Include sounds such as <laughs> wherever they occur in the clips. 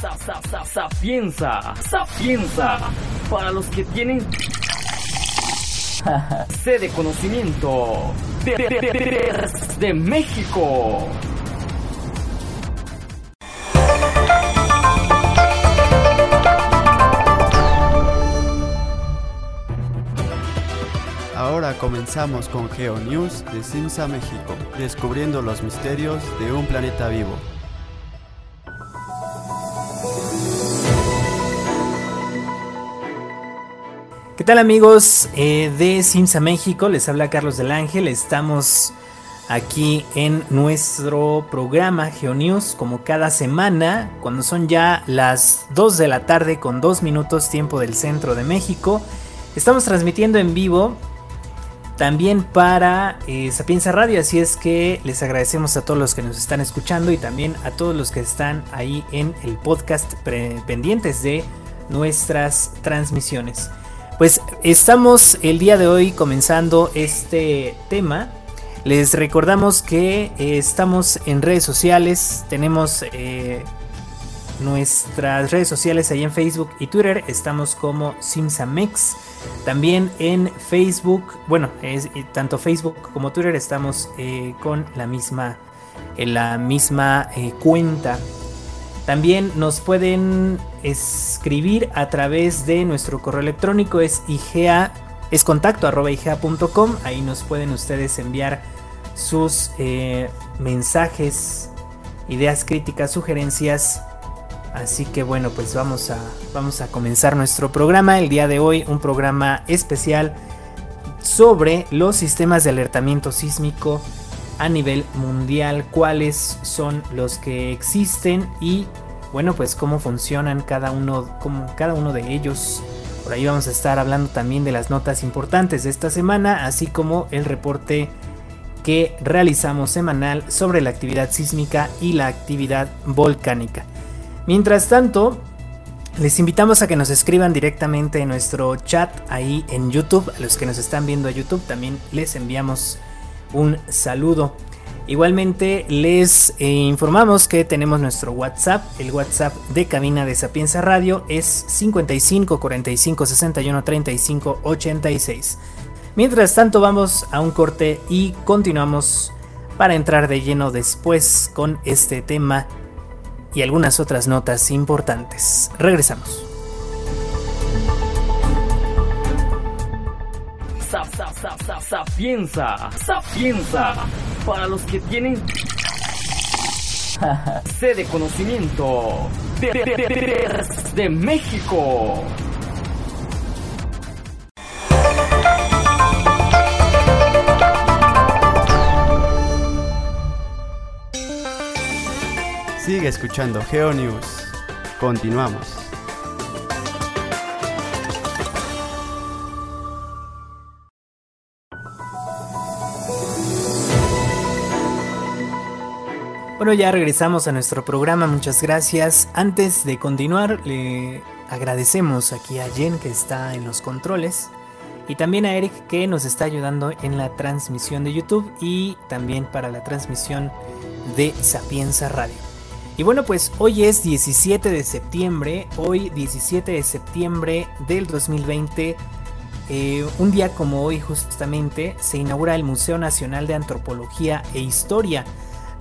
Sapienza, sapienza, para los que tienen <laughs> sede de conocimiento de, de, de, de México. Ahora comenzamos con GeoNews de Simsa México, descubriendo los misterios de un planeta vivo. ¿Qué tal amigos eh, de Simsa México? Les habla Carlos del Ángel. Estamos aquí en nuestro programa GeoNews como cada semana, cuando son ya las 2 de la tarde con 2 minutos tiempo del centro de México. Estamos transmitiendo en vivo también para eh, Sapienza Radio, así es que les agradecemos a todos los que nos están escuchando y también a todos los que están ahí en el podcast pendientes de nuestras transmisiones. Pues estamos el día de hoy comenzando este tema. Les recordamos que eh, estamos en redes sociales, tenemos eh, nuestras redes sociales ahí en Facebook y Twitter, estamos como Simsamex. También en Facebook, bueno, es, tanto Facebook como Twitter estamos eh, con la misma, la misma cuenta. También nos pueden escribir a través de nuestro correo electrónico, es igea, es contacto. Ahí nos pueden ustedes enviar sus eh, mensajes, ideas críticas, sugerencias. Así que bueno, pues vamos a, vamos a comenzar nuestro programa. El día de hoy, un programa especial sobre los sistemas de alertamiento sísmico a nivel mundial, cuáles son los que existen y bueno, pues cómo funcionan cada uno, cada uno de ellos. Por ahí vamos a estar hablando también de las notas importantes de esta semana, así como el reporte que realizamos semanal sobre la actividad sísmica y la actividad volcánica. Mientras tanto, les invitamos a que nos escriban directamente en nuestro chat ahí en YouTube. A los que nos están viendo a YouTube también les enviamos un saludo. Igualmente les eh, informamos que tenemos nuestro WhatsApp, el WhatsApp de cabina de Sapienza Radio es 55 45 61 35 86. Mientras tanto vamos a un corte y continuamos para entrar de lleno después con este tema y algunas otras notas importantes. Regresamos. Sapienza, sapienza, para los que tienen <laughs> sede conocimiento de, de, de, de México. Sigue escuchando GeoNews. Continuamos. Bueno, ya regresamos a nuestro programa, muchas gracias. Antes de continuar, le agradecemos aquí a Jen que está en los controles y también a Eric que nos está ayudando en la transmisión de YouTube y también para la transmisión de Sapienza Radio. Y bueno, pues hoy es 17 de septiembre, hoy 17 de septiembre del 2020, eh, un día como hoy justamente se inaugura el Museo Nacional de Antropología e Historia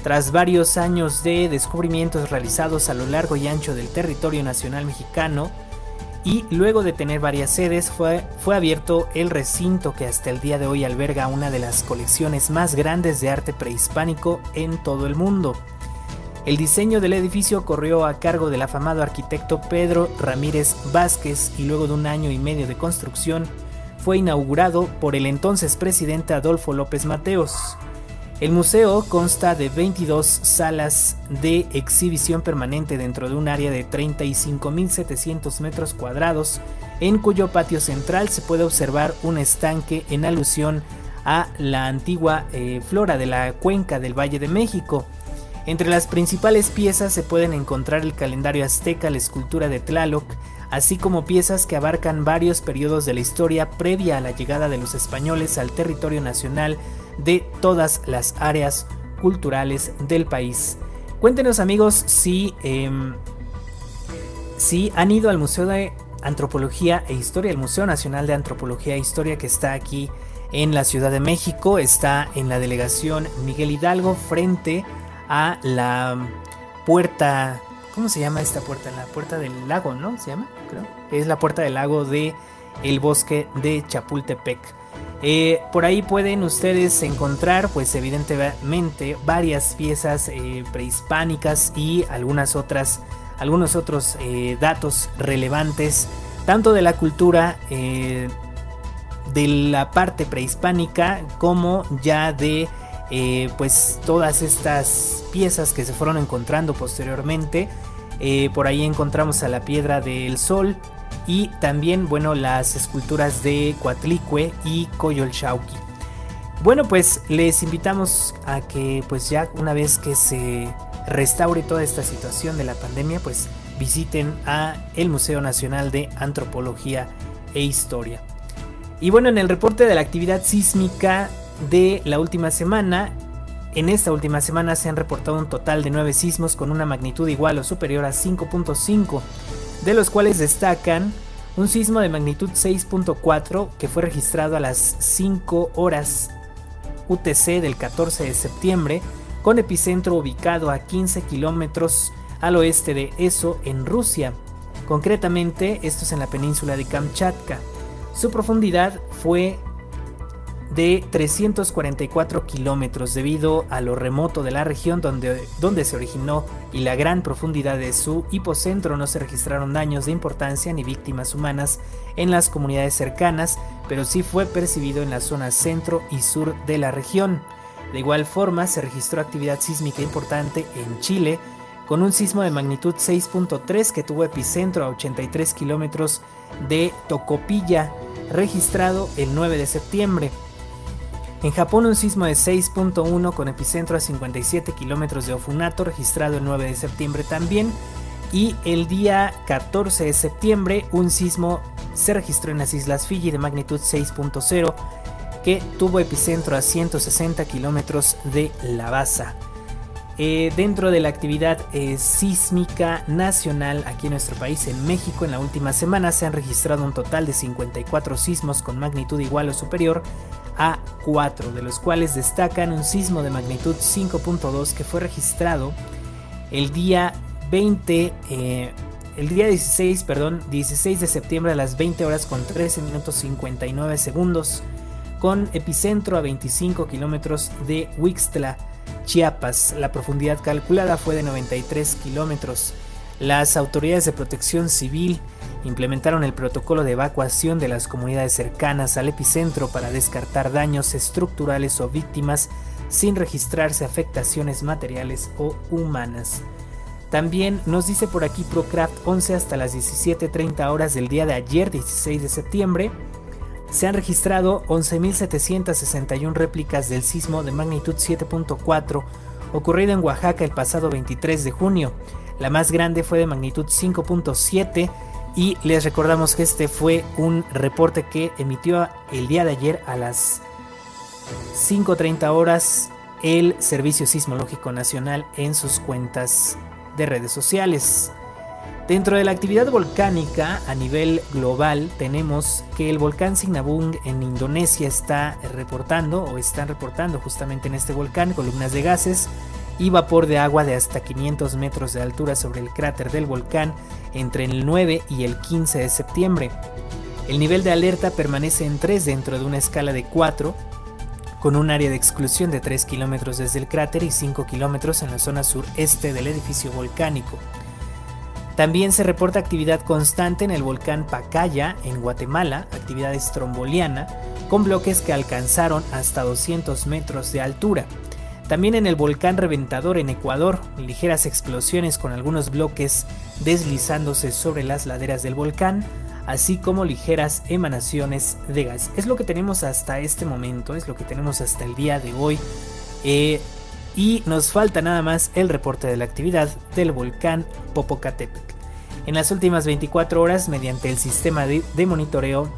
tras varios años de descubrimientos realizados a lo largo y ancho del territorio nacional mexicano, y luego de tener varias sedes fue, fue abierto el recinto que hasta el día de hoy alberga una de las colecciones más grandes de arte prehispánico en todo el mundo. El diseño del edificio corrió a cargo del afamado arquitecto Pedro Ramírez Vázquez y luego de un año y medio de construcción fue inaugurado por el entonces presidente Adolfo López Mateos. El museo consta de 22 salas de exhibición permanente dentro de un área de 35.700 metros cuadrados, en cuyo patio central se puede observar un estanque en alusión a la antigua eh, flora de la cuenca del Valle de México. Entre las principales piezas se pueden encontrar el calendario azteca, la escultura de Tlaloc, así como piezas que abarcan varios periodos de la historia previa a la llegada de los españoles al territorio nacional de todas las áreas culturales del país. Cuéntenos amigos si em, si han ido al Museo de Antropología e Historia, el Museo Nacional de Antropología e Historia que está aquí en la Ciudad de México, está en la delegación Miguel Hidalgo frente a la puerta, ¿cómo se llama esta puerta? La puerta del lago, ¿no? ¿Se llama? Creo. Es la puerta del lago de el bosque de Chapultepec. Eh, por ahí pueden ustedes encontrar, pues evidentemente, varias piezas eh, prehispánicas y algunas otras, algunos otros eh, datos relevantes, tanto de la cultura de la parte prehispánica como ya de pues todas estas piezas que se fueron encontrando posteriormente. por ahí encontramos a la piedra del sol, y también, bueno, las esculturas de Coatlicue y Coyolxauqui. Bueno, pues les invitamos a que pues ya una vez que se restaure toda esta situación de la pandemia, pues visiten a el Museo Nacional de Antropología e Historia. Y bueno, en el reporte de la actividad sísmica de la última semana, en esta última semana se han reportado un total de 9 sismos con una magnitud igual o superior a 5.5 de los cuales destacan un sismo de magnitud 6.4 que fue registrado a las 5 horas UTC del 14 de septiembre, con epicentro ubicado a 15 kilómetros al oeste de Eso, en Rusia. Concretamente, esto es en la península de Kamchatka. Su profundidad fue de 344 kilómetros debido a lo remoto de la región donde, donde se originó y la gran profundidad de su hipocentro no se registraron daños de importancia ni víctimas humanas en las comunidades cercanas, pero sí fue percibido en la zona centro y sur de la región. De igual forma, se registró actividad sísmica importante en Chile, con un sismo de magnitud 6.3 que tuvo epicentro a 83 kilómetros de Tocopilla, registrado el 9 de septiembre. En Japón un sismo de 6.1 con epicentro a 57 kilómetros de Ofunato registrado el 9 de septiembre también. Y el día 14 de septiembre un sismo se registró en las Islas Fiji de magnitud 6.0 que tuvo epicentro a 160 kilómetros de La Baza. Eh, dentro de la actividad eh, sísmica nacional aquí en nuestro país, en México, en la última semana se han registrado un total de 54 sismos con magnitud igual o superior a 4, de los cuales destacan un sismo de magnitud 5.2 que fue registrado el día 20, eh, el día 16, perdón, 16 de septiembre a las 20 horas con 13 minutos 59 segundos, con epicentro a 25 kilómetros de Huixtla, Chiapas. La profundidad calculada fue de 93 kilómetros. Las autoridades de protección civil implementaron el protocolo de evacuación de las comunidades cercanas al epicentro para descartar daños estructurales o víctimas sin registrarse afectaciones materiales o humanas. También nos dice por aquí Procraft 11 hasta las 17.30 horas del día de ayer 16 de septiembre. Se han registrado 11.761 réplicas del sismo de magnitud 7.4 ocurrido en Oaxaca el pasado 23 de junio. La más grande fue de magnitud 5.7 y les recordamos que este fue un reporte que emitió el día de ayer a las 5.30 horas el Servicio Sismológico Nacional en sus cuentas de redes sociales. Dentro de la actividad volcánica a nivel global tenemos que el volcán Sinabung en Indonesia está reportando o están reportando justamente en este volcán columnas de gases y vapor de agua de hasta 500 metros de altura sobre el cráter del volcán entre el 9 y el 15 de septiembre. El nivel de alerta permanece en 3 dentro de una escala de 4, con un área de exclusión de 3 kilómetros desde el cráter y 5 kilómetros en la zona sureste del edificio volcánico. También se reporta actividad constante en el volcán Pacaya, en Guatemala, actividad estromboliana, con bloques que alcanzaron hasta 200 metros de altura. También en el volcán Reventador en Ecuador, ligeras explosiones con algunos bloques deslizándose sobre las laderas del volcán, así como ligeras emanaciones de gas. Es lo que tenemos hasta este momento, es lo que tenemos hasta el día de hoy. Eh, y nos falta nada más el reporte de la actividad del volcán Popocatépetl. En las últimas 24 horas, mediante el sistema de monitoreo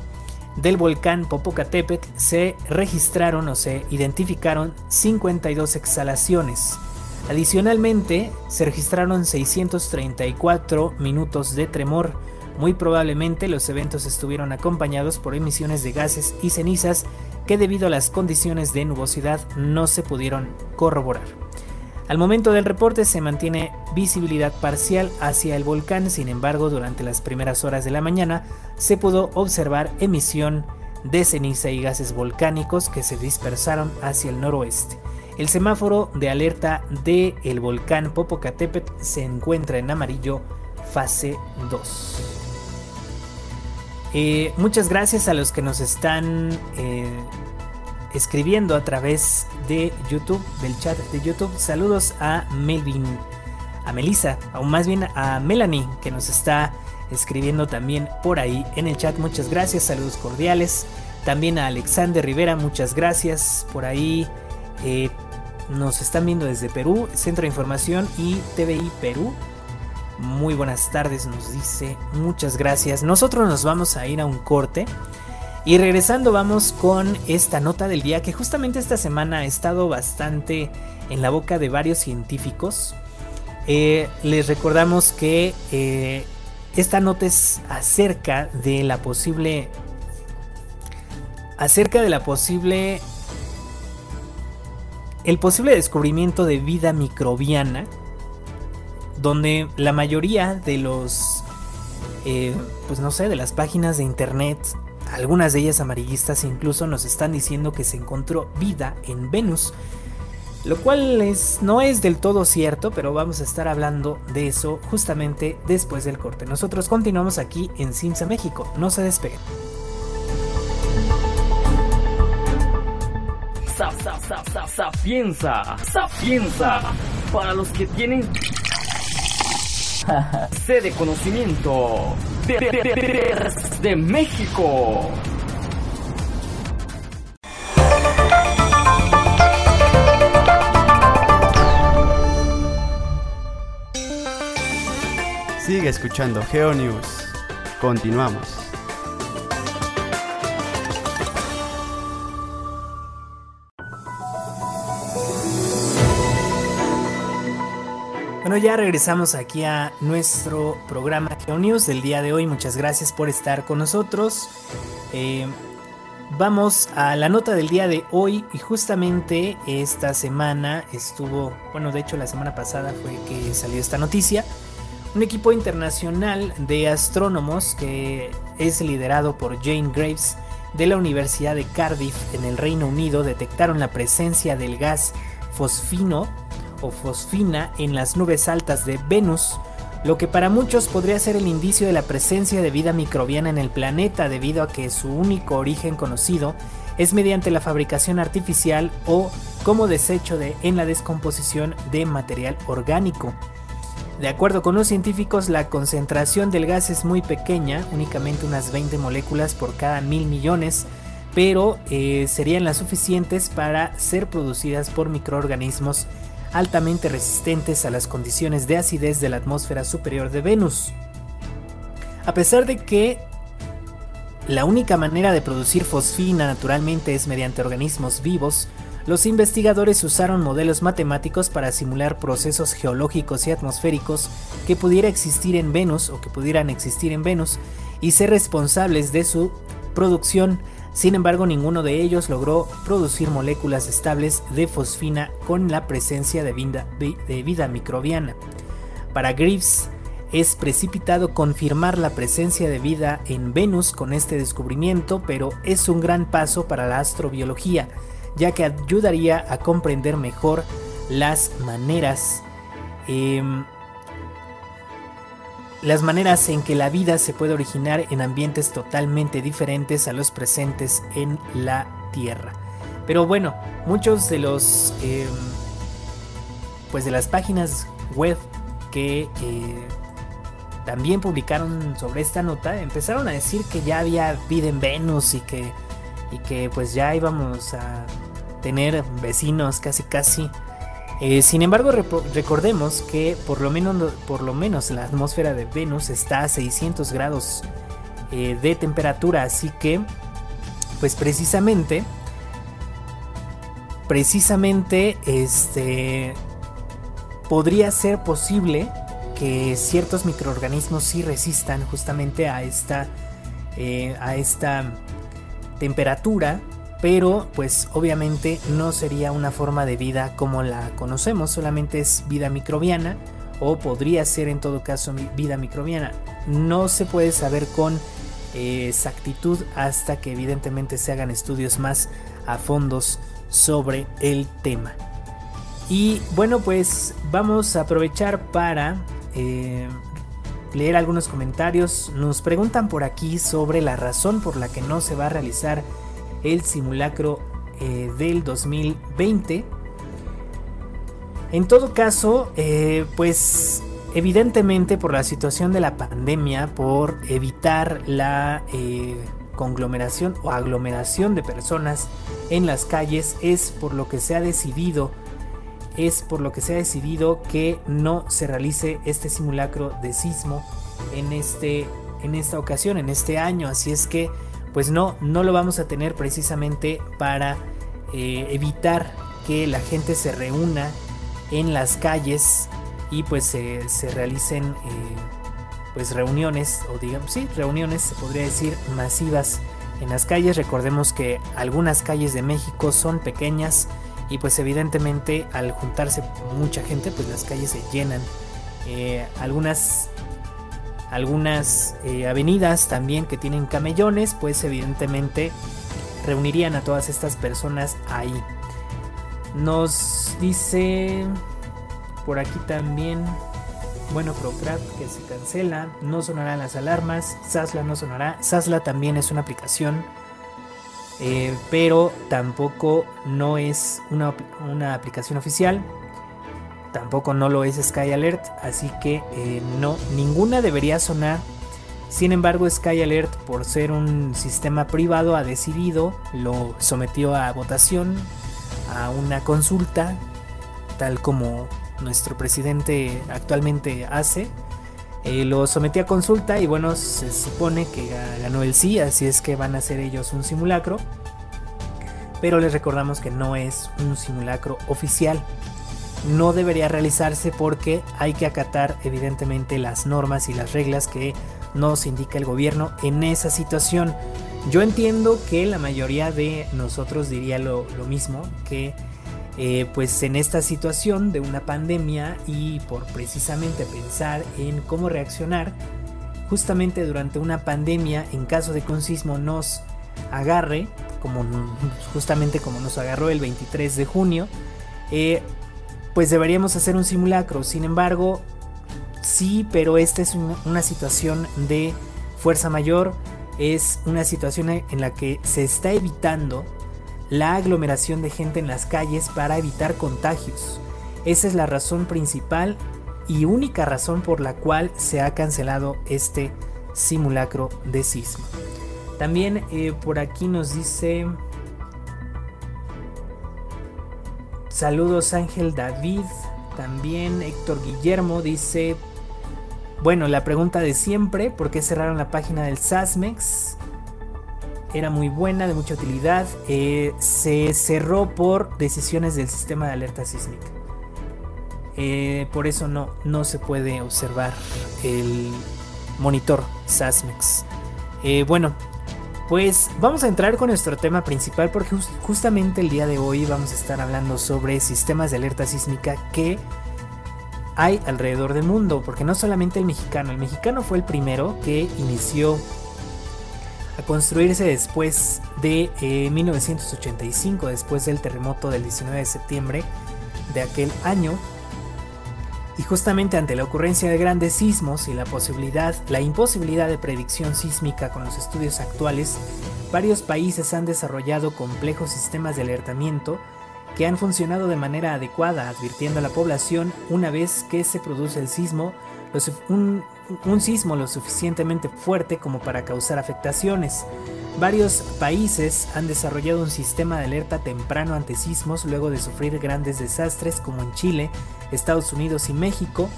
del volcán Popocatépetl se registraron o se identificaron 52 exhalaciones. Adicionalmente, se registraron 634 minutos de tremor. Muy probablemente los eventos estuvieron acompañados por emisiones de gases y cenizas que debido a las condiciones de nubosidad no se pudieron corroborar. Al momento del reporte se mantiene visibilidad parcial hacia el volcán, sin embargo durante las primeras horas de la mañana se pudo observar emisión de ceniza y gases volcánicos que se dispersaron hacia el noroeste. El semáforo de alerta del el volcán Popocatépetl se encuentra en amarillo fase 2. Eh, muchas gracias a los que nos están eh, escribiendo a través de YouTube, del chat de YouTube. Saludos a Melvin, a Melissa, o más bien a Melanie, que nos está escribiendo también por ahí en el chat. Muchas gracias, saludos cordiales. También a Alexander Rivera, muchas gracias por ahí. Eh, nos están viendo desde Perú, Centro de Información y TVI Perú. Muy buenas tardes, nos dice. Muchas gracias. Nosotros nos vamos a ir a un corte. Y regresando vamos con esta nota del día que justamente esta semana ha estado bastante en la boca de varios científicos. Eh, les recordamos que eh, esta nota es acerca de la posible... acerca de la posible el posible descubrimiento de vida microbiana, donde la mayoría de los, eh, pues no sé, de las páginas de internet, algunas de ellas amarillistas incluso nos están diciendo que se encontró vida en Venus, lo cual es, no es del todo cierto, pero vamos a estar hablando de eso justamente después del corte. Nosotros continuamos aquí en Simsa México, no se despeguen. Sapienza, sapienza, para los que tienen <laughs> sede de de, México. Sigue escuchando GeoNews. Continuamos. Bueno, ya regresamos aquí a nuestro programa GeoNews del día de hoy. Muchas gracias por estar con nosotros. Eh, vamos a la nota del día de hoy y justamente esta semana estuvo, bueno, de hecho la semana pasada fue que salió esta noticia. Un equipo internacional de astrónomos que es liderado por Jane Graves de la Universidad de Cardiff en el Reino Unido detectaron la presencia del gas fosfino o fosfina en las nubes altas de Venus, lo que para muchos podría ser el indicio de la presencia de vida microbiana en el planeta debido a que su único origen conocido es mediante la fabricación artificial o como desecho de, en la descomposición de material orgánico. De acuerdo con los científicos, la concentración del gas es muy pequeña, únicamente unas 20 moléculas por cada mil millones, pero eh, serían las suficientes para ser producidas por microorganismos altamente resistentes a las condiciones de acidez de la atmósfera superior de Venus. A pesar de que la única manera de producir fosfina naturalmente es mediante organismos vivos, los investigadores usaron modelos matemáticos para simular procesos geológicos y atmosféricos que pudiera existir en Venus o que pudieran existir en Venus y ser responsables de su producción sin embargo, ninguno de ellos logró producir moléculas estables de fosfina con la presencia de vida, microbiana. Para Greaves, es precipitado confirmar la presencia de vida en Venus con este descubrimiento, pero es un gran paso para la astrobiología, ya que ayudaría a comprender mejor las maneras em, las maneras en que la vida se puede originar en ambientes totalmente diferentes a los presentes en la Tierra. Pero bueno, muchos de los em, pues de las páginas web que eh, también publicaron sobre esta nota empezaron a decir que ya había vida en Venus y que y que pues ya íbamos a tener vecinos casi casi eh, sin embargo, recordemos que por lo, menos, por lo menos la atmósfera de Venus está a 600 grados eh, de temperatura, así que, pues precisamente, precisamente, este, podría ser posible que ciertos microorganismos sí resistan justamente a esta, eh, a esta temperatura, pero pues obviamente no sería una forma de vida como la conocemos, solamente es vida microbiana o podría ser en todo caso vida microbiana. No se puede saber con eh, exactitud hasta que evidentemente se hagan estudios más a fondos sobre el tema. Y bueno, pues vamos a aprovechar para eh, leer algunos comentarios. Nos preguntan por aquí sobre la razón por la que no se va a realizar el simulacro eh, del 2020. En todo caso, eh, pues evidentemente por la situación de la pandemia, por evitar la conglomeración o aglomeración de personas en las calles, es por lo que se ha decidido es por lo que se ha decidido que no se realice este simulacro de sismo en, este, en esta ocasión, en este año. Así es que, pues no, no lo vamos a tener precisamente para eh, evitar que la gente se reúna en las calles y pues se realicen eh, pues reuniones o digamos sí reuniones se podría decir masivas en las calles. Recordemos que algunas calles de México son pequeñas y pues evidentemente al juntarse mucha gente pues las calles se llenan. Eh, algunas algunas eh, avenidas también que tienen camellones pues evidentemente reunirían a todas estas personas ahí. Nos dice por aquí también bueno, Procrat que se cancela, no sonarán las alarmas, Sasla no sonará, Sasla también es una aplicación eh, pero tampoco no es una, aplicación oficial, tampoco no lo es Sky Alert, así que eh, no, ninguna debería sonar. Sin embargo, Sky Alert, por ser un sistema privado, ha decidido, lo sometió a votación, a una consulta, tal como nuestro presidente actualmente hace. Eh, lo sometió a consulta y bueno, se supone que ganó el sí, así es que van a hacer ellos un simulacro. Pero les recordamos que no es un simulacro oficial. No debería realizarse porque hay que acatar evidentemente las normas y las reglas que nos indica el gobierno en esa situación. Yo entiendo que la mayoría de nosotros diría lo, mismo, que eh, pues en esta situación de una pandemia y por precisamente pensar en cómo reaccionar, justamente durante una pandemia, en caso de que un sismo nos agarre, como justamente como nos agarró el 23 de junio, eh, pues deberíamos hacer un simulacro. Sin embargo, sí, pero esta es una situación de fuerza mayor, es una situación en la que se está evitando la aglomeración de gente en las calles para evitar contagios. Esa es la razón principal y única razón por la cual se ha cancelado este simulacro de sismo. También eh, por aquí nos dice... Saludos Ángel David. También Héctor Guillermo dice... Bueno, la pregunta de siempre, ¿por qué cerraron la página del SASMEX? Era muy buena, de mucha utilidad. Eh, se cerró por decisiones del sistema de alerta sísmica. Eh, por eso no, no se puede observar el monitor SASMEX. bueno, pues vamos a entrar con nuestro tema principal porque justamente el día de hoy vamos a estar hablando sobre sistemas de alerta sísmica que hay alrededor del mundo, porque no solamente el mexicano, el mexicano fue el primero que inició a construirse después de 1985, eh, después del terremoto del 19 de septiembre de aquel año, y justamente ante la ocurrencia de grandes sismos y la posibilidad, la imposibilidad de predicción sísmica con los estudios actuales, varios países han desarrollado complejos sistemas de alertamiento que han funcionado de manera adecuada, advirtiendo a la población una vez que se produce el sismo, un, un sismo lo suficientemente fuerte como para causar afectaciones. Varios países han desarrollado un sistema de alerta temprano ante sismos luego de sufrir grandes desastres como en Chile, Estados Unidos y México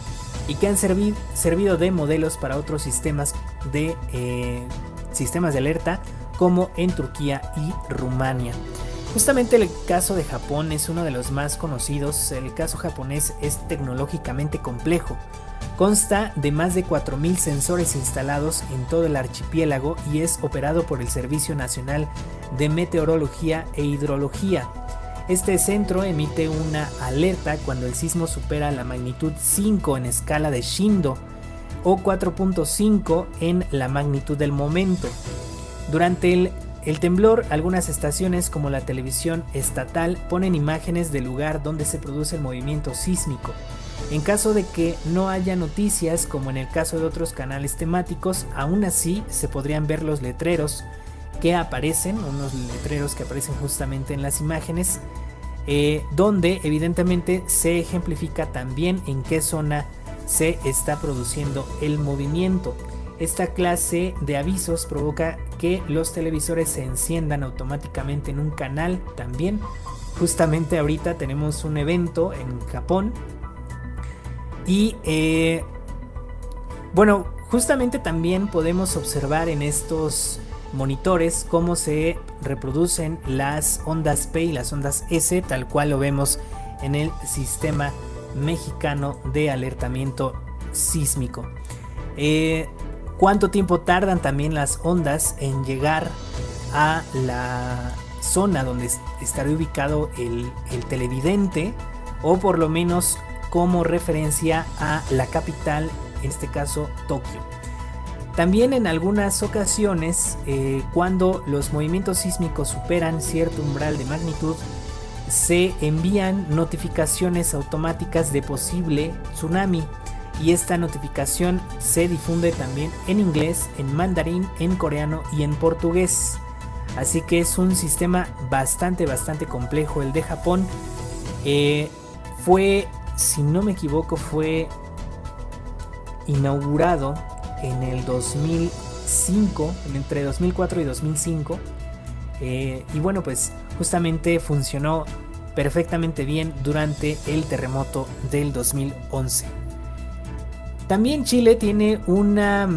y que han servido de modelos para otros sistemas de, eh, sistemas de alerta como en Turquía y Rumania. Justamente el caso de Japón es uno de los más conocidos. El caso japonés es tecnológicamente complejo. Consta de más de 4.000 sensores instalados en todo el archipiélago y es operado por el Servicio Nacional de Meteorología e Hidrología. Este centro emite una alerta cuando el sismo supera la magnitud 5 en escala de Shindo o 4.5 en la magnitud del momento. Durante el el temblor, algunas estaciones como la televisión estatal ponen imágenes del lugar donde se produce el movimiento sísmico. En caso de que no haya noticias, como en el caso de otros canales temáticos, aún así se podrían ver los letreros que aparecen, unos letreros que aparecen justamente en las imágenes, eh, donde evidentemente se ejemplifica también en qué zona se está produciendo el movimiento. Esta clase de avisos provoca que los televisores se enciendan automáticamente en un canal también. Justamente ahorita tenemos un evento en Japón. Y eh, bueno, justamente también podemos observar en estos monitores cómo se reproducen las ondas P y las ondas S, tal cual lo vemos en el sistema mexicano de alertamiento sísmico. Eh, cuánto tiempo tardan también las ondas en llegar a la zona donde estará ubicado el, televidente o por lo menos como referencia a la capital, en este caso Tokio. También en algunas ocasiones, eh, cuando los movimientos sísmicos superan cierto umbral de magnitud, se envían notificaciones automáticas de posible tsunami y esta notificación se difunde también en inglés, en mandarín, en coreano y en portugués. Así que es un sistema bastante, bastante complejo el de Japón. Eh, fue, si no me equivoco, fue inaugurado en el 2005, entre 2004 y 2005. Eh, y bueno, pues justamente funcionó perfectamente bien durante el terremoto del 2011. También Chile tiene una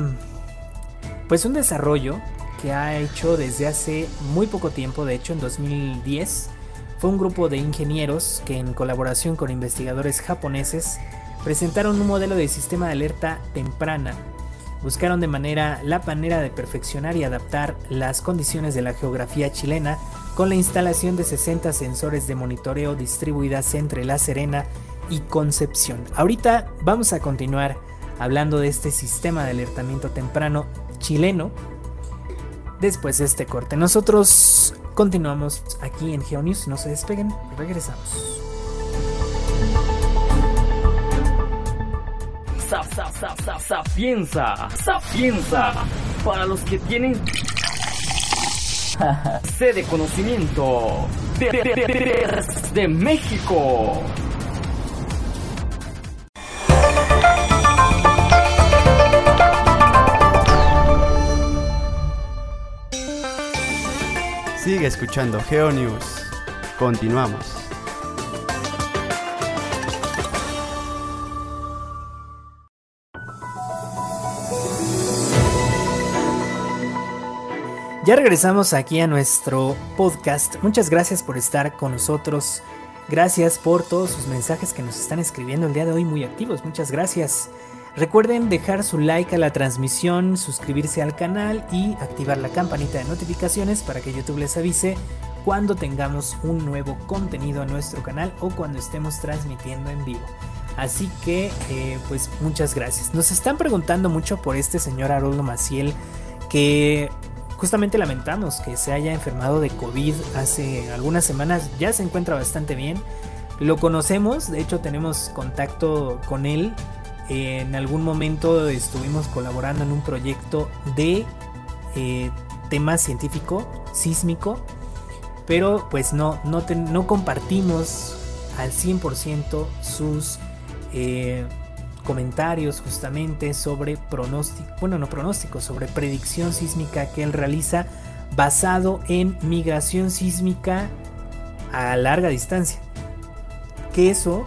pues un desarrollo que ha hecho desde hace muy poco tiempo, de hecho en 2010 fue un grupo de ingenieros que en colaboración con investigadores japoneses presentaron un modelo de sistema de alerta temprana. Buscaron de manera la manera de perfeccionar y adaptar las condiciones de la geografía chilena con la instalación de 60 sensores de monitoreo distribuidas entre La Serena y Concepción. Ahorita vamos a continuar hablando de este sistema de alertamiento temprano chileno después de este corte. Nosotros continuamos aquí en GeoNews, no se despeguen, regresamos. Sapienza, sapienza, para los que tienen <laughs> sede conocimiento de México. Sigue escuchando GeoNews. Continuamos. Ya regresamos aquí a nuestro podcast. Muchas gracias por estar con nosotros. Gracias por todos sus mensajes que nos están escribiendo el día de hoy muy activos. Muchas gracias. Recuerden dejar su like a la transmisión, suscribirse al canal y activar la campanita de notificaciones para que YouTube les avise cuando tengamos un nuevo contenido a nuestro canal o cuando estemos transmitiendo en vivo. Así que, eh, pues muchas gracias. Nos están preguntando mucho por este señor Haroldo Maciel que justamente lamentamos que se haya enfermado de COVID hace algunas semanas. Ya se encuentra bastante bien. Lo conocemos, de hecho tenemos contacto con él en algún momento estuvimos colaborando en un proyecto de eh, tema científico, sísmico, pero pues no, no, no compartimos al 100% sus eh, comentarios justamente sobre pronóstico, bueno, no pronóstico, sobre predicción sísmica que él realiza basado en migración sísmica a larga distancia. Que eso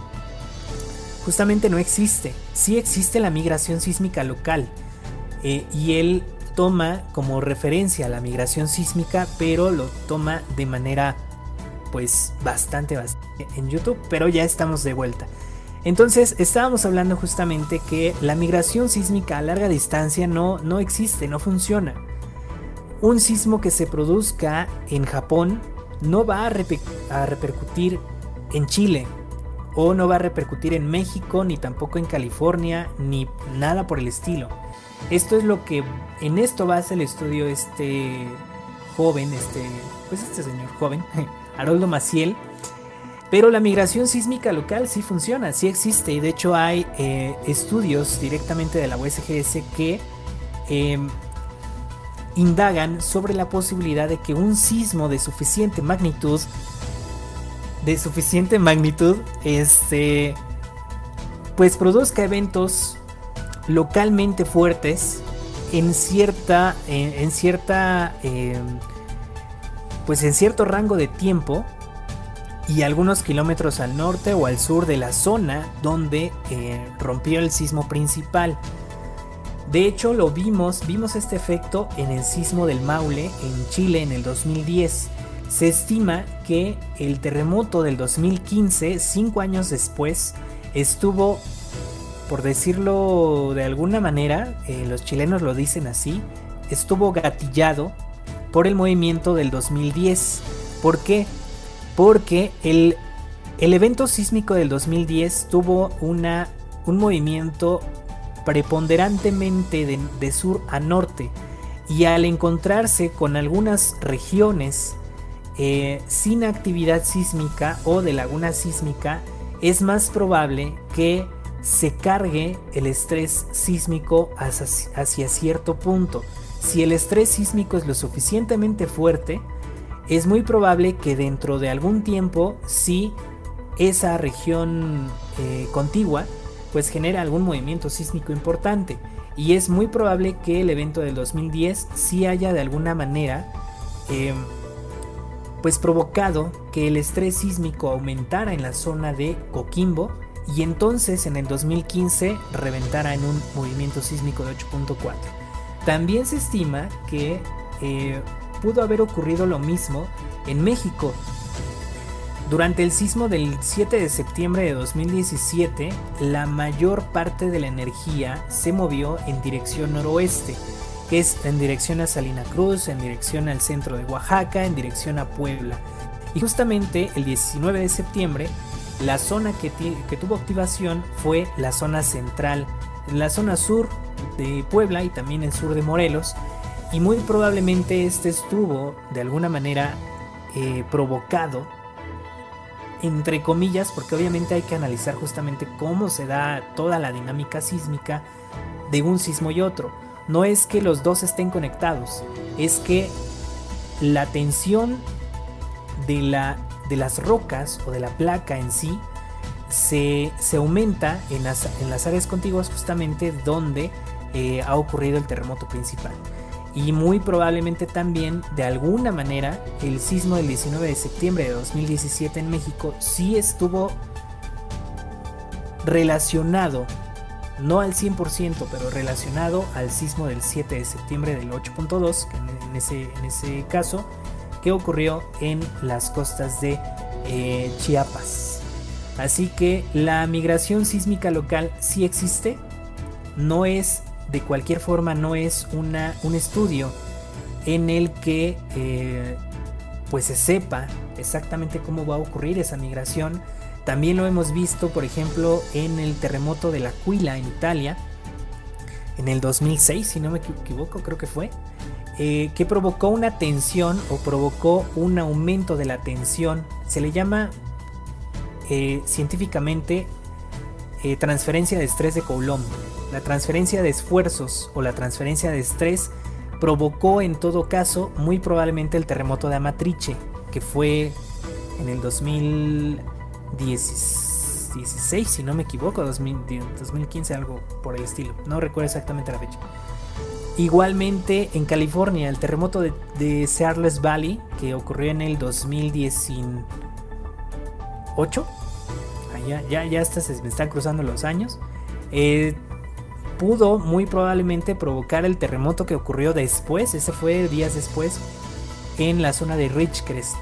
justamente no existe sí existe la migración sísmica local eh, y él toma como referencia la migración sísmica, pero lo toma de manera pues bastante, bastante en YouTube, pero ya estamos de vuelta. Entonces estábamos hablando justamente que la migración sísmica a larga distancia no, no existe, no funciona. Un sismo que se produzca en Japón no va a, repercutir en Chile, o no va a repercutir en México, ni tampoco en California, ni nada por el estilo. Esto es lo que en esto basa el estudio este joven, este, pues este señor joven, <laughs> Haroldo Maciel. Pero la migración sísmica local sí funciona, sí existe. Y de hecho hay eh, estudios directamente de la USGS que em, indagan sobre la posibilidad de que un sismo de suficiente magnitud de suficiente magnitud, este, pues produzca eventos localmente fuertes en cierta, en, cierta, em, pues en cierto rango de tiempo y algunos kilómetros al norte o al sur de la zona donde eh, rompió el sismo principal. De hecho, lo vimos, vimos este efecto en el sismo del Maule en Chile en el 2010. Se estima que el terremoto del 2015, cinco años después, estuvo, por decirlo de alguna manera, eh, los chilenos lo dicen así, estuvo gatillado por el movimiento del 2010. ¿Por qué? Porque el, evento sísmico del 2010 tuvo una, un movimiento preponderantemente de, de sur a norte y al encontrarse con algunas regiones eh, sin actividad sísmica o de laguna sísmica, es más probable que se cargue el estrés sísmico hacia, cierto punto. Si el estrés sísmico es lo suficientemente fuerte, es muy probable que dentro de algún tiempo, si esa región eh, contigua, pues genera algún movimiento sísmico importante. Y es muy probable que el evento del 2010 sí haya de alguna manera eh, pues provocado que el estrés sísmico aumentara en la zona de Coquimbo y entonces en el 2015 reventara en un movimiento sísmico de 8.4. También se estima que eh, pudo haber ocurrido lo mismo en México. Durante el sismo del 7 de septiembre de 2017, la mayor parte de la energía se movió en dirección noroeste que es en dirección a Salina Cruz, en dirección al centro de Oaxaca, en dirección a Puebla. Y justamente el 19 de septiembre, la zona que, que tuvo activación fue la zona central, la zona sur de Puebla y también el sur de Morelos. Y muy probablemente este estuvo de alguna manera eh, provocado, entre comillas, porque obviamente hay que analizar justamente cómo se da toda la dinámica sísmica de un sismo y otro no es que los dos estén conectados, es que la tensión de, la, de las rocas o de la placa en sí se, aumenta en las, en las, áreas contiguas justamente donde eh, ha ocurrido el terremoto principal. Y muy probablemente también, de alguna manera, el sismo del 19 de septiembre de 2017 en México sí estuvo relacionado no al 100%, pero relacionado al sismo del 7 de septiembre del 8.2, en, ese, en ese caso, que ocurrió en las costas de eh, Chiapas. Así que la migración sísmica local sí existe, no es, de cualquier forma, no es una, un estudio en el que eh, pues se sepa exactamente cómo va a ocurrir esa migración, también lo hemos visto, por ejemplo, en el terremoto de la Aquila en Italia, en el 2006, si no me equivoco, creo que fue, eh, que provocó una tensión o provocó un aumento de la tensión. Se le llama eh, científicamente transferencia de estrés de Coulomb. La transferencia de esfuerzos o la transferencia de estrés provocó en todo caso muy probablemente el terremoto de Amatrice, que fue en el 2000 16, si no me equivoco, 2015, algo por el estilo. No recuerdo exactamente la fecha. Igualmente en California, el terremoto de, de Searles Valley, que ocurrió en el 2018. ya, ya, ya se me están cruzando los años. Eh, pudo muy probablemente provocar el terremoto que ocurrió después, ese fue días después, en la zona de Ridgecrest,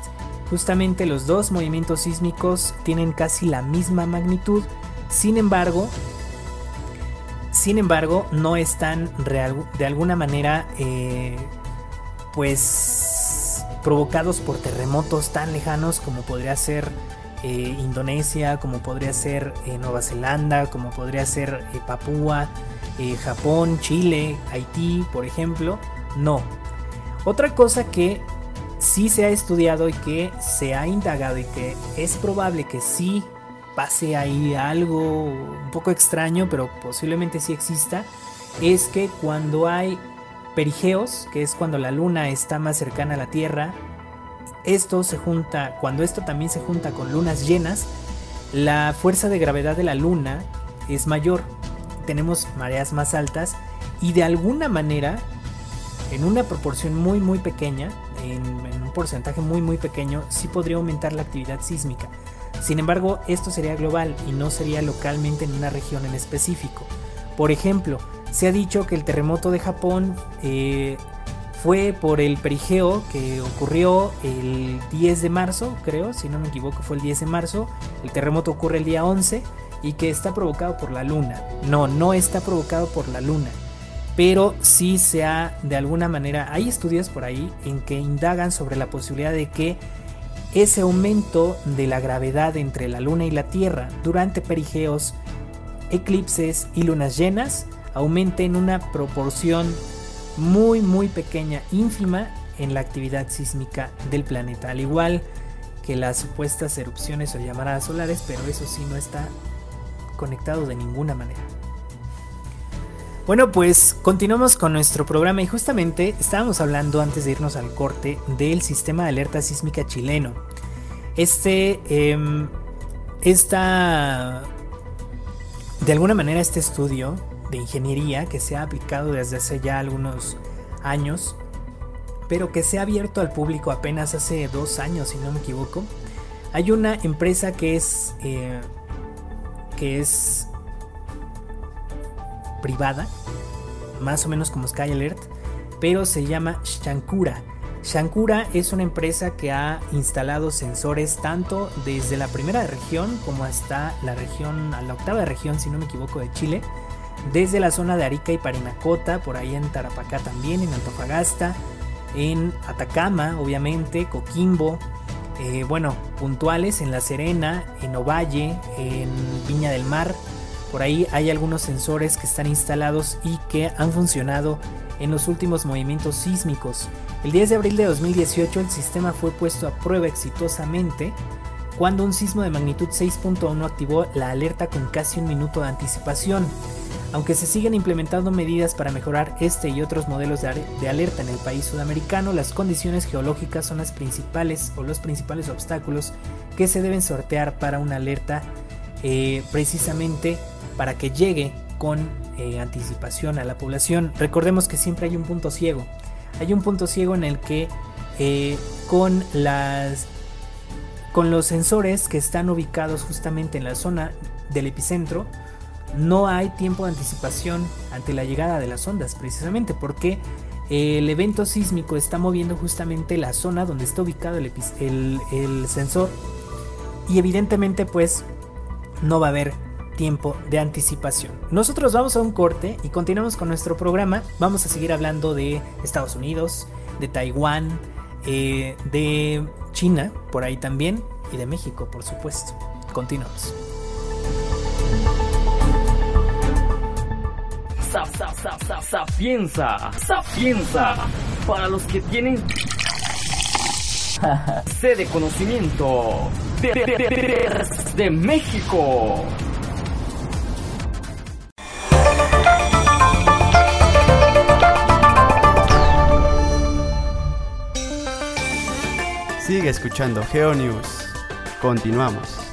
Justamente los dos movimientos sísmicos tienen casi la misma magnitud, sin embargo, sin embargo, no están de alguna manera, eh, pues, provocados por terremotos tan lejanos como podría ser eh, Indonesia, como podría ser eh, Nueva Zelanda, como podría ser Papúa, Japón, Chile, Haití, por ejemplo. No. Otra cosa que sí se ha estudiado y que se ha indagado y que es probable que sí pase ahí algo un poco extraño, pero posiblemente sí exista, es que cuando hay perigeos, que es cuando la luna está más cercana a la Tierra, esto se junta, cuando esto también se junta con lunas llenas, la fuerza de gravedad de la luna es mayor, tenemos mareas más altas y de alguna manera, en una proporción muy muy pequeña, en, un porcentaje muy muy pequeño, sí podría aumentar la actividad sísmica. Sin embargo, esto sería global y no sería localmente en una región en específico. Por ejemplo, se ha dicho que el terremoto de Japón eh, fue por el perigeo que ocurrió el 10 de marzo, creo, si no me equivoco fue el 10 de marzo. El terremoto ocurre el día 11 y que está provocado por la luna. No, no está provocado por la luna. Pero sí se ha, de alguna manera, hay estudios por ahí en que indagan sobre la posibilidad de que ese aumento de la gravedad entre la Luna y la Tierra durante perigeos, eclipses y lunas llenas aumente en una proporción muy muy pequeña, ínfima en la actividad sísmica del planeta, al igual que las supuestas erupciones o llamaradas solares, pero eso sí no está conectado de ninguna manera. Bueno, pues continuamos con nuestro programa y justamente estábamos hablando antes de irnos al corte del sistema de alerta sísmica chileno. Este, eh, esta, de alguna manera este estudio de ingeniería que se ha aplicado desde hace ya algunos años, pero que se ha abierto al público apenas hace dos años, si no me equivoco. Hay una empresa que es, eh, que es privada, más o menos como Sky Alert, pero se llama Shankura. Shankura es una empresa que ha instalado sensores tanto desde la primera región como hasta la región, a la octava región, si no me equivoco, de Chile, desde la zona de Arica y Parinacota, por ahí en Tarapacá también, en Antofagasta, en Atacama, obviamente, Coquimbo, eh, bueno, puntuales en La Serena, en Ovalle, en Viña del Mar, por ahí hay algunos sensores que están instalados y que han funcionado en los últimos movimientos sísmicos. El 10 de abril de 2018 el sistema fue puesto a prueba exitosamente cuando un sismo de magnitud 6.1 activó la alerta con casi un minuto de anticipación. Aunque se siguen implementando medidas para mejorar este y otros modelos de, alerta en el país sudamericano, las condiciones geológicas son las principales o los principales obstáculos que se deben sortear para una alerta eh, precisamente para que llegue con eh, anticipación a la población. Recordemos que siempre hay un punto ciego. Hay un punto ciego en el que eh, con las con los sensores que están ubicados justamente en la zona del epicentro no hay tiempo de anticipación ante la llegada de las ondas precisamente porque el evento sísmico está moviendo justamente la zona donde está ubicado el, el sensor y evidentemente pues no va a haber tiempo de anticipación. Nosotros vamos a un corte y continuamos con nuestro programa. Vamos a seguir hablando de Estados Unidos, de Taiwán, eh, de China, por ahí también, y de México, por supuesto. Continuamos. Sapienza, sapienza, para los que tienen <laughs> sede conocimiento de México. Sigue escuchando GeoNews. Continuamos.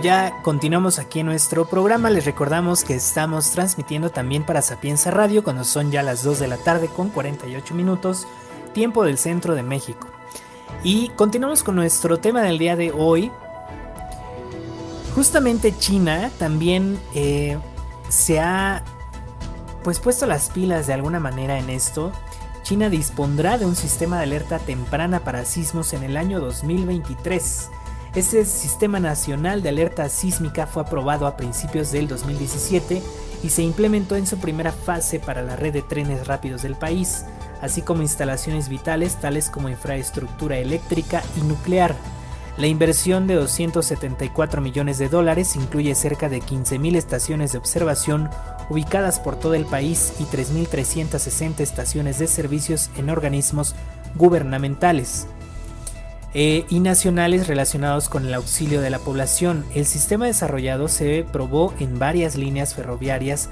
Ya continuamos aquí en nuestro programa. Les recordamos que estamos transmitiendo también para Sapienza Radio cuando son ya las 2 de la tarde con 48 minutos, tiempo del centro de México. Y continuamos con nuestro tema del día de hoy, Justamente China también eh, se ha pues puesto las pilas de alguna manera en esto. China dispondrá de un sistema de alerta temprana para sismos en el año 2023. Este sistema nacional de alerta sísmica fue aprobado a principios del 2017 y se implementó en su primera fase para la red de trenes rápidos del país, así como instalaciones vitales tales como infraestructura eléctrica y nuclear. La inversión de 274 millones de dólares incluye cerca de 15.000 estaciones de observación ubicadas por todo el país y 3.360 estaciones de servicios en organismos gubernamentales eh, y nacionales relacionados con el auxilio de la población. El sistema desarrollado se probó en varias líneas ferroviarias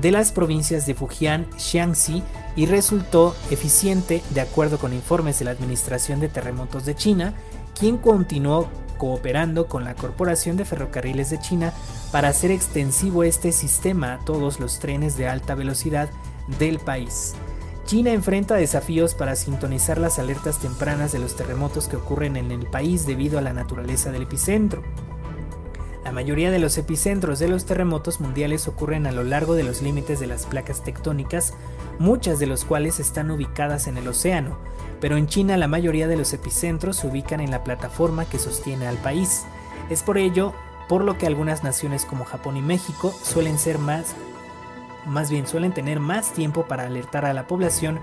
de las provincias de Fujian, Shaanxi y resultó eficiente de acuerdo con informes de la Administración de Terremotos de China quien continuó cooperando con la Corporación de Ferrocarriles de China para hacer extensivo este sistema a todos los trenes de alta velocidad del país. China enfrenta desafíos para sintonizar las alertas tempranas de los terremotos que ocurren en el país debido a la naturaleza del epicentro. La mayoría de los epicentros de los terremotos mundiales ocurren a lo largo de los límites de las placas tectónicas, muchas de los cuales están ubicadas en el océano, pero en China la mayoría de los epicentros se ubican en la plataforma que sostiene al país. Es por ello por lo que algunas naciones como Japón y México suelen ser más más bien suelen tener más tiempo para alertar a la población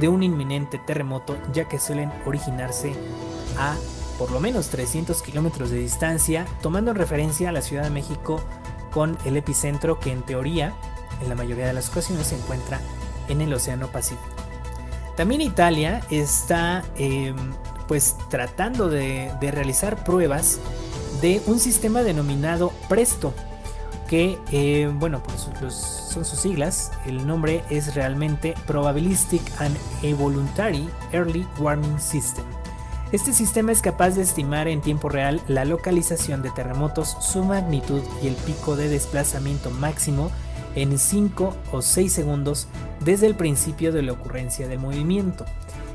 de un inminente terremoto ya que suelen originarse a por lo menos 300 kilómetros de distancia, tomando en referencia a la Ciudad de México con el epicentro que en teoría, en la mayoría de las ocasiones, se encuentra en el Océano Pacífico. También Italia está em, pues tratando de, realizar pruebas de un sistema denominado Presto, que em, bueno pues son sus siglas, el nombre es realmente Probabilistic and Evoluntary Early Warning System. Este sistema es capaz de estimar en tiempo real la localización de terremotos, su magnitud y el pico de desplazamiento máximo en 5 o 6 segundos desde el principio de la ocurrencia del movimiento.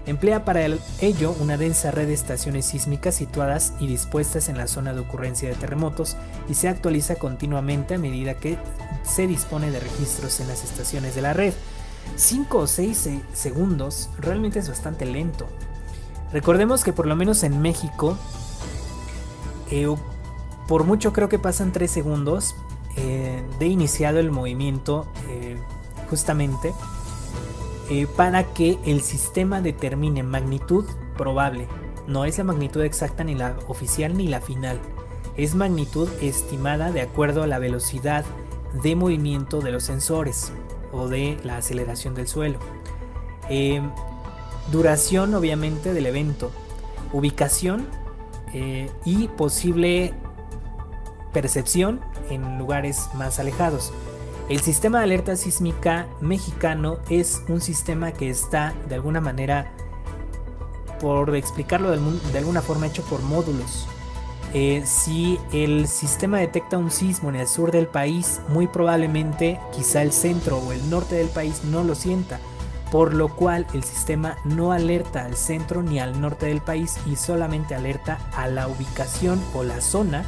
Emplea para ello una densa red de estaciones sísmicas situadas y dispuestas en la zona de ocurrencia de terremotos y se actualiza continuamente a medida que se dispone de registros en las estaciones de la red. 5 o 6 segundos realmente es bastante lento. Recordemos que por lo menos en México, eh, por mucho creo que pasan 3 segundos eh, de iniciado el movimiento eh, justamente eh, para que el sistema determine magnitud probable. No es la magnitud exacta ni la oficial ni la final. Es magnitud estimada de acuerdo a la velocidad de movimiento de los sensores o de la aceleración del suelo. duración obviamente del evento. Ubicación y posible percepción en lugares más alejados. El sistema de alerta sísmica mexicano es un sistema que está de alguna manera, por explicarlo de alguna forma, hecho por módulos. Eh, si el sistema detecta un sismo en el sur del país, muy probablemente quizá el centro o el norte del país no lo sienta, por lo cual el sistema no alerta al centro ni al norte del país y solamente alerta a la ubicación o la zona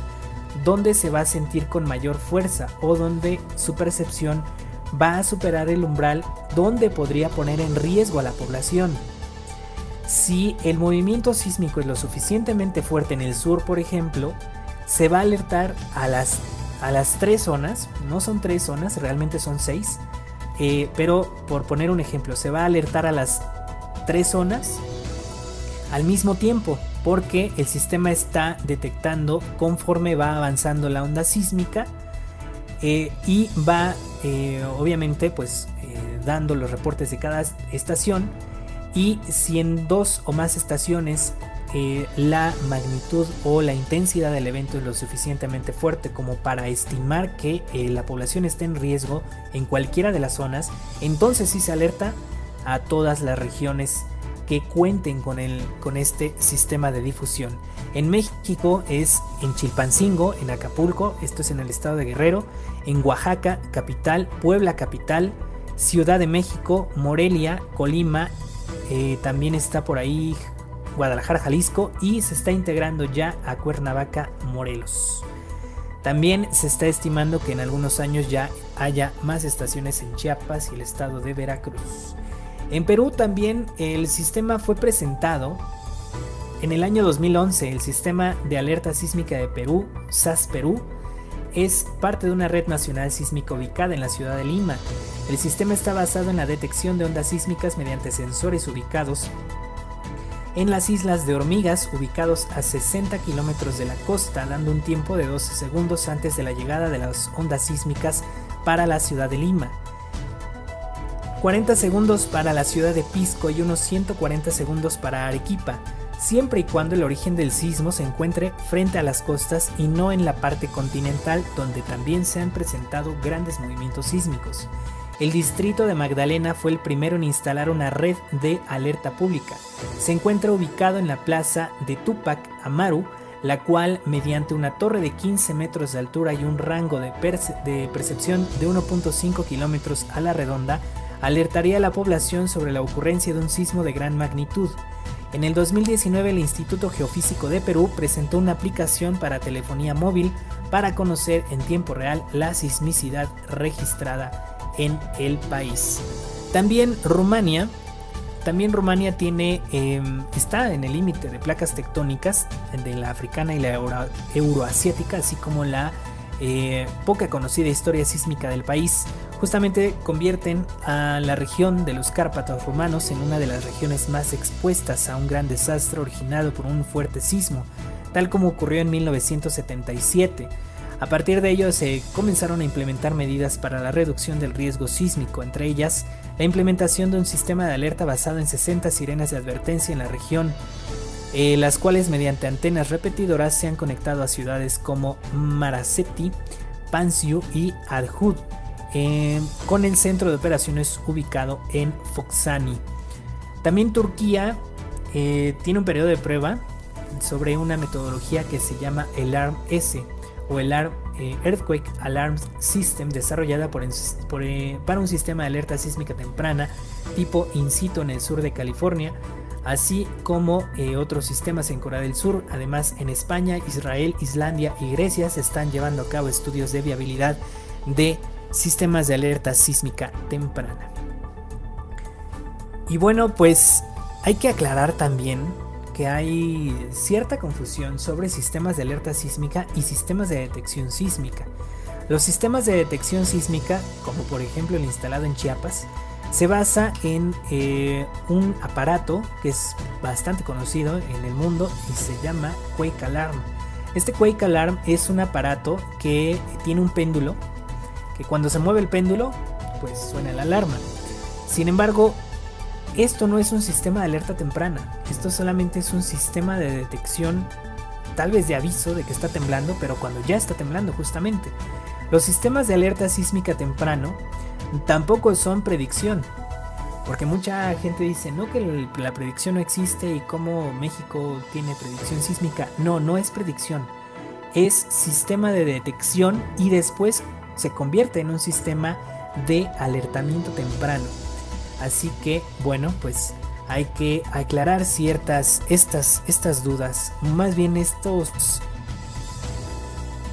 donde se va a sentir con mayor fuerza o donde su percepción va a superar el umbral donde podría poner en riesgo a la población. Si el movimiento sísmico es lo suficientemente fuerte en el sur, por ejemplo, se va a alertar a las, a las tres zonas, no son tres zonas, realmente son seis, eh, pero por poner un ejemplo, se va a alertar a las tres zonas al mismo tiempo porque el sistema está detectando conforme va avanzando la onda sísmica eh, y va eh, obviamente pues eh, dando los reportes de cada estación y si en dos o más estaciones la magnitud o la intensidad del evento es lo suficientemente fuerte como para estimar que la población está en riesgo en cualquiera de las zonas, entonces sí se alerta a todas las regiones que cuenten con, el, con este sistema de difusión. En México es en Chilpancingo, en Acapulco, esto es en el estado de Guerrero, en Oaxaca, capital, Puebla, capital, Ciudad de México, Morelia, Colima, eh, también está por ahí Guadalajara, Jalisco y se está integrando ya a Cuernavaca, Morelos. También se está estimando que en algunos años ya haya más estaciones en Chiapas y el estado de Veracruz. En Perú también el sistema fue presentado en el año 2011. El sistema de alerta sísmica de Perú, SAS Perú, es parte de una red nacional sísmica ubicada en la ciudad de Lima. El sistema está basado en la detección de ondas sísmicas mediante sensores ubicados en las islas de Hormigas, ubicados a 60 kilómetros de la costa, dando un tiempo de 12 segundos antes de la llegada de las ondas sísmicas para la ciudad de Lima. 40 segundos para la ciudad de Pisco y unos 140 segundos para Arequipa siempre y cuando el origen del sismo se encuentre frente a las costas y no en la parte continental donde también se han presentado grandes movimientos sísmicos. El distrito de Magdalena fue el primero en instalar una red de alerta pública. Se encuentra ubicado en la plaza de Tupac Amaru, la cual, mediante una torre de 15 metros de altura y un rango de, de percepción de 1.5 kilómetros a la redonda, alertaría a la población sobre la ocurrencia de un sismo de gran magnitud. En el 2019 el Instituto Geofísico de Perú presentó una aplicación para telefonía móvil para conocer en tiempo real la sismicidad registrada en el país. También Rumania, también Rumania tiene, em, está en el límite de placas tectónicas de la africana y la euroasiática, así como la eh, poca conocida historia sísmica del país, justamente convierten a la región de los Cárpatos rumanos en una de las regiones más expuestas a un gran desastre originado por un fuerte sismo, tal como ocurrió en 1977. A partir de ello se comenzaron a implementar medidas para la reducción del riesgo sísmico, entre ellas la implementación de un sistema de alerta basado en 60 sirenas de advertencia en la región, eh, las cuales mediante antenas repetidoras se han conectado a ciudades como Maraceti, Pansiu y Adhud, eh, con el centro de operaciones ubicado en Foxani. También Turquía eh, tiene un periodo de prueba sobre una metodología que se llama el ARM-S o el Earthquake Alarm System desarrollada para un sistema de alerta sísmica temprana tipo in situ en el sur de California así como eh, otros sistemas en Corea del Sur. Además, en España, Israel, Islandia y Grecia se están llevando a cabo estudios de viabilidad de sistemas de alerta sísmica temprana. Y bueno, pues hay que aclarar también que hay cierta confusión sobre sistemas de alerta sísmica y sistemas de detección sísmica. Los sistemas de detección sísmica, como por ejemplo el instalado en Chiapas, se basa en eh, un aparato que es bastante conocido en el mundo y se llama Quake Alarm. Este Quake Alarm es un aparato que tiene un péndulo, que cuando se mueve el péndulo, pues suena la alarma. Sin embargo, esto no es un sistema de alerta temprana, esto solamente es un sistema de detección, tal vez de aviso de que está temblando, pero cuando ya está temblando justamente. Los sistemas de alerta sísmica temprano tampoco son predicción. Porque mucha gente dice, no, que la predicción no existe y cómo México tiene predicción sísmica. No, no es predicción. Es sistema de detección y después se convierte en un sistema de alertamiento temprano. Así que, bueno, pues hay que aclarar ciertas estas, estas dudas. Más bien estos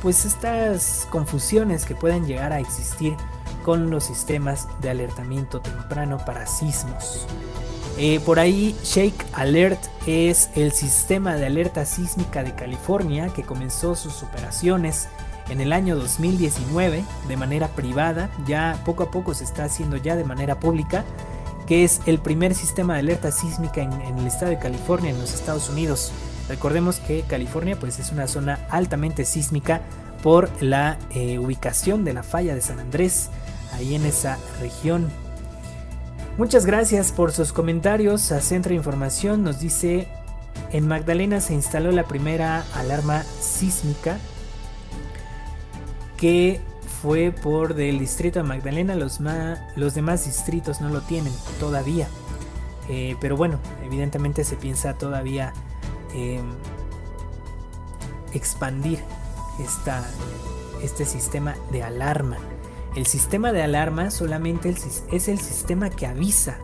pues estas confusiones que pueden llegar a existir con los sistemas de alertamiento temprano para sismos. Eh, por ahí Shake Alert es el sistema de alerta sísmica de California que comenzó sus operaciones en el año 2019 de manera privada, ya poco a poco se está haciendo ya de manera pública, que es el primer sistema de alerta sísmica en, el estado de California en los Estados Unidos. Recordemos que California pues es una zona altamente sísmica por la eh, ubicación de la falla de San Andrés, ahí en esa región. Muchas gracias por sus comentarios. A Centro de Información nos dice, en Magdalena se instaló la primera alarma sísmica que fue por del distrito de Magdalena, los, los demás distritos no lo tienen todavía. Eh, pero bueno, evidentemente se piensa todavía em, expandir esta, este sistema de alarma. El sistema de alarma solamente es el sistema que avisa.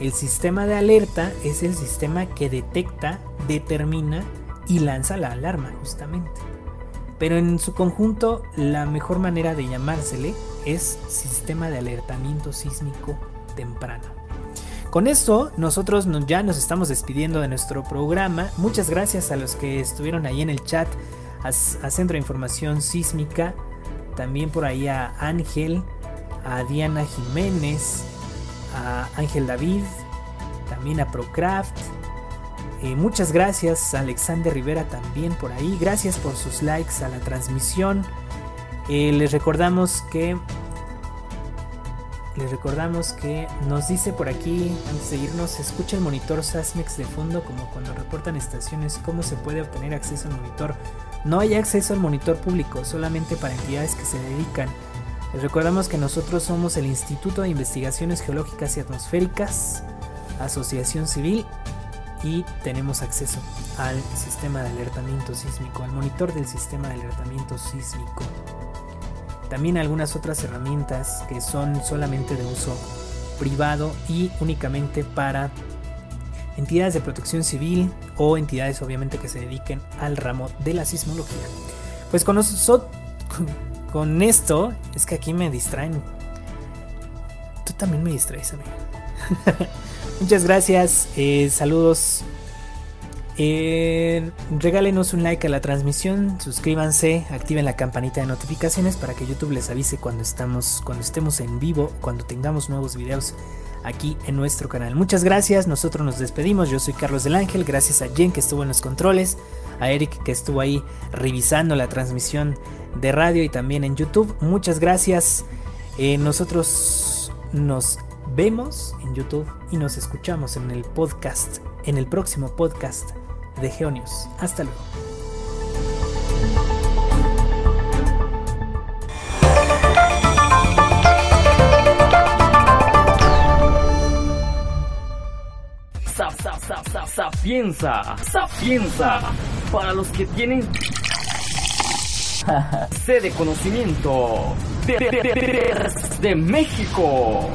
El sistema de alerta es el sistema que detecta, determina y lanza la alarma justamente. pero en su conjunto la mejor manera de llamársele es Sistema de Alertamiento Sísmico Temprano. Con esto nosotros ya nos estamos despidiendo de nuestro programa. Muchas gracias a los que estuvieron ahí en el chat, a, Centro de Información Sísmica, también por ahí a Ángel, a Diana Jiménez, a Ángel David, también a Procraft. Eh, muchas gracias a Alexander Rivera también por ahí. Gracias por sus likes a la transmisión. Eh, les recordamos que les recordamos que nos dice por aquí, antes de irnos, escucha el monitor SASMEX de fondo como cuando reportan estaciones, cómo se puede obtener acceso al monitor. No hay acceso al monitor público, solamente para entidades que se dedican. Les recordamos que nosotros somos el Instituto de Investigaciones Geológicas y Atmosféricas, Asociación Civil, y tenemos acceso al sistema de alertamiento sísmico, al monitor del sistema de alertamiento sísmico. También algunas otras herramientas que son solamente de uso privado y únicamente para entidades de protección civil o entidades obviamente que se dediquen al ramo de la sismología. Pues con, con esto es que aquí me distraen. Tú también me distraes, amigo. <laughs> Muchas gracias. Eh, saludos eh, regálenos un like a la transmisión, suscríbanse, activen la campanita de notificaciones para que YouTube les avise cuando estamos, cuando estemos en vivo, cuando tengamos nuevos videos aquí en nuestro canal. Muchas gracias, nosotros nos despedimos. Yo soy Carlos del Ángel, gracias a Jen que estuvo en los controles, a Eric que estuvo ahí revisando la transmisión de radio y también en YouTube. Muchas gracias. Eh, nosotros nos vemos en YouTube y nos escuchamos en el podcast, en el próximo podcast de Geonius. Hasta luego. Sapienza, sapienza, para los que tienen <laughs> sede conocimiento de, de México.